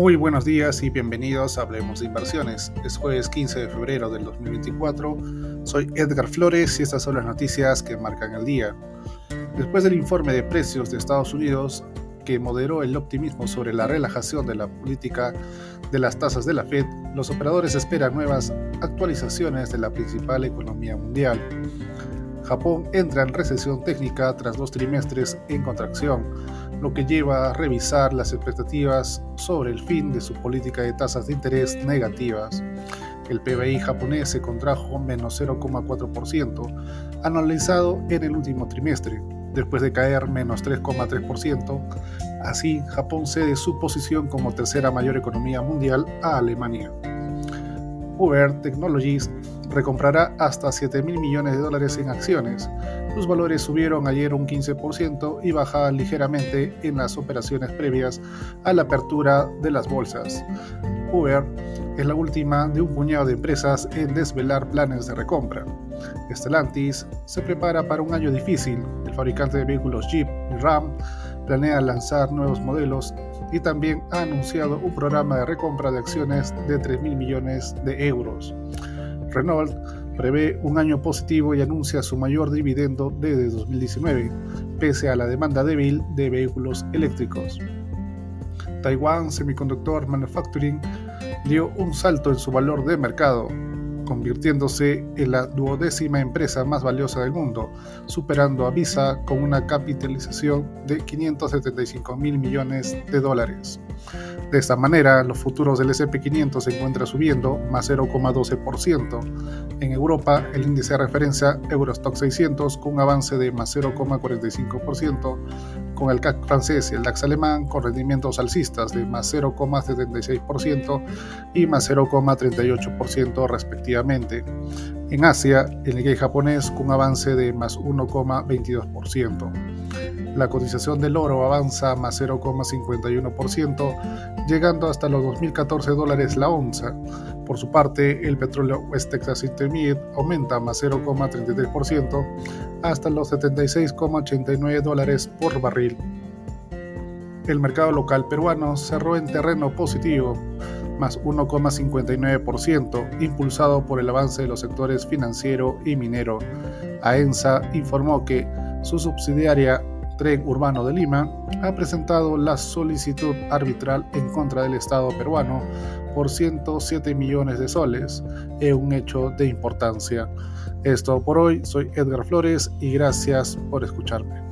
Muy buenos días y bienvenidos a Hablemos de Inversiones. Es jueves 15 de febrero del 2024. Soy Edgar Flores y estas son las noticias que marcan el día. Después del informe de precios de Estados Unidos, que moderó el optimismo sobre la relajación de la política de las tasas de la Fed, los operadores esperan nuevas actualizaciones de la principal economía mundial. Japón entra en recesión técnica tras dos trimestres en contracción, lo que lleva a revisar las expectativas sobre el fin de su política de tasas de interés negativas. El PBI japonés se contrajo menos 0,4%, analizado en el último trimestre, después de caer menos 3,3%. Así, Japón cede su posición como tercera mayor economía mundial a Alemania. Uber Technologies recomprará hasta 7 mil millones de dólares en acciones. Sus valores subieron ayer un 15% y bajaban ligeramente en las operaciones previas a la apertura de las bolsas. Uber es la última de un puñado de empresas en desvelar planes de recompra. Stellantis se prepara para un año difícil. El fabricante de vehículos Jeep y Ram planea lanzar nuevos modelos y también ha anunciado un programa de recompra de acciones de 3 mil millones de euros. Renault prevé un año positivo y anuncia su mayor dividendo desde 2019, pese a la demanda débil de vehículos eléctricos. Taiwan Semiconductor Manufacturing dio un salto en su valor de mercado, convirtiéndose en la duodécima empresa más valiosa del mundo, superando a Visa con una capitalización de 575 mil millones de dólares. De esta manera, los futuros del SP500 se encuentran subiendo más 0,12%. En Europa, el índice de referencia Eurostock 600 con un avance de más 0,45%, con el CAC francés y el DAX alemán con rendimientos alcistas de más 0,76% y más 0,38% respectivamente. En Asia, el Nikkei japonés con un avance de más 1,22%. La cotización del oro avanza más 0,51%, llegando hasta los 2.014 dólares la onza. Por su parte, el petróleo West Texas Intermediate aumenta más 0,33% hasta los 76,89 dólares por barril. El mercado local peruano cerró en terreno positivo, más 1,59%, impulsado por el avance de los sectores financiero y minero. AENSA informó que su subsidiaria Tren Urbano de Lima ha presentado la solicitud arbitral en contra del Estado peruano por 107 millones de soles, en un hecho de importancia. Esto por hoy, soy Edgar Flores y gracias por escucharme.